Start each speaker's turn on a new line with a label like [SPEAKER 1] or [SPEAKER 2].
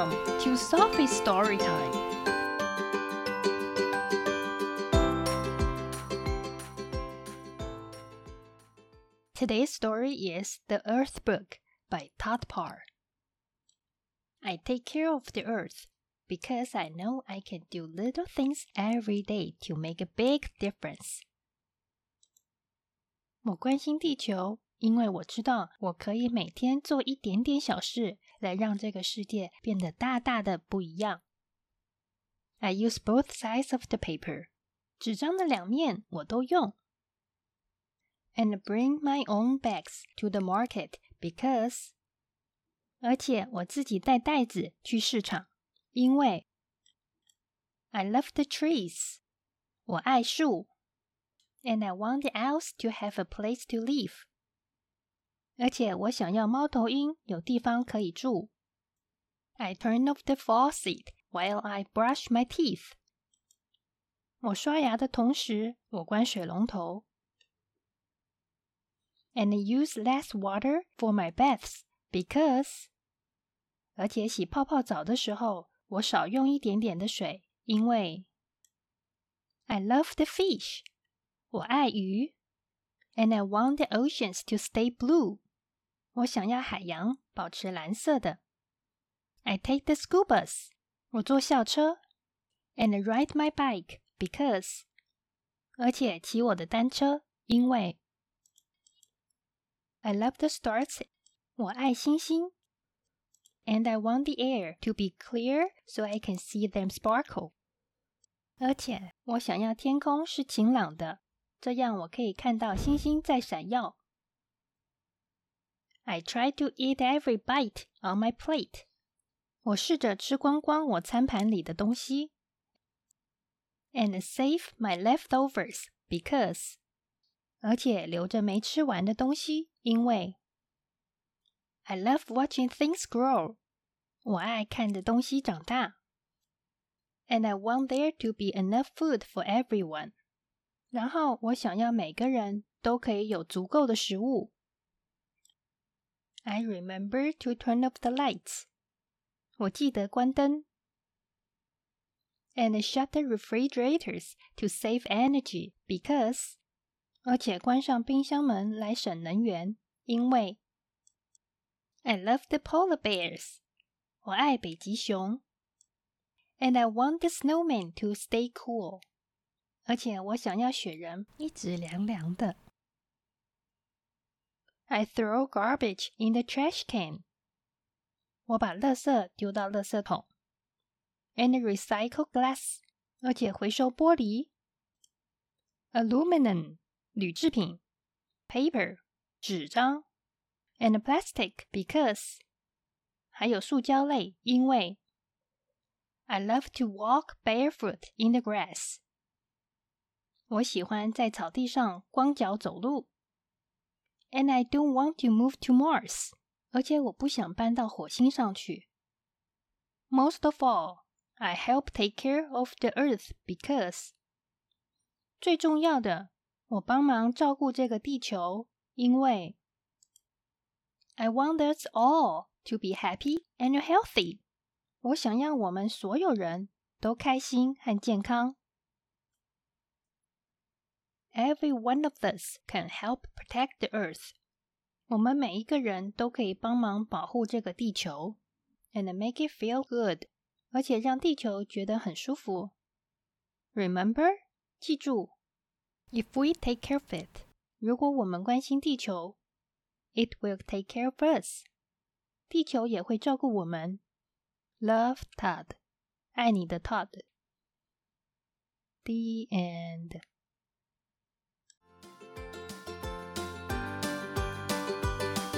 [SPEAKER 1] Welcome to Sophie's Story Time. Today's story is The Earth Book by Todd Parr. I take care of the earth because I know I can do little things every day to make a big difference. 我关心地球，因为我知道我可以每天做一点点小事， 来让这个世界变得大大的不一样。I use both sides of the paper，纸张的两面我都用。And bring my own bags to the market because，而且我自己带袋子去市场，因为 I love the trees，我爱树。And I want the owls to have a place to live， 而且我想要猫头鹰有地方可以住。I turn off the faucet while I brush my teeth。我刷牙的同时，我关水龙头。And use less water for my baths because，而且洗泡泡澡的时候，我少用一点点的水，因为 I love the fish，我爱鱼。And I want the oceans to stay blue，我想要海洋保持蓝色的。I take the school bus，我坐校车。And I ride my bike because，而且骑我的单车，因为 I love the stars，我爱星星。And I want the air to be clear so I can see them sparkle，而且我想要天空是晴朗的， 这样我可以看到星星在闪耀。I try to eat every bite on my plate。我试着吃光光我餐盘里的东西。And save my leftovers because，而且留着没吃完的东西，因为 I love watching things grow。我爱看着东西长大。And I want there to be enough food for everyone。 然后我想要每个人都可以有足够的食物。I remember to turn off the lights。我记得关灯。And shut the refrigerators to save energy because，而且关上冰箱门来省能源，因为 I love the polar bears，我爱北极熊。And I want the snowman to stay cool， 而且我想要雪人一直凉凉的。I throw garbage in the trash can，我把垃圾丢到垃圾桶。And recycle glass，而且回收玻璃。Aluminum，铝制品。Paper，纸张。And plastic because，还有塑胶类，因为 I love to walk barefoot in the grass。 我喜欢在草地上光脚走路。And I don't want to move to Mars，而且我不想搬到火星上去。Most of all, I help take care of the Earth because 最重要的，我帮忙照顾这个地球，因为 I want us all to be happy and healthy。我想让我们所有人都开心和健康。Every one of us can help protect the Earth。我们每一个人都可以帮忙保护这个地球，and make it feel good，而且让地球觉得很舒服。Remember，记住，if we take care of it，如果我们关心地球，it will take care of us，地球也会照顾我们。Love Todd，爱你的 Todd。The end。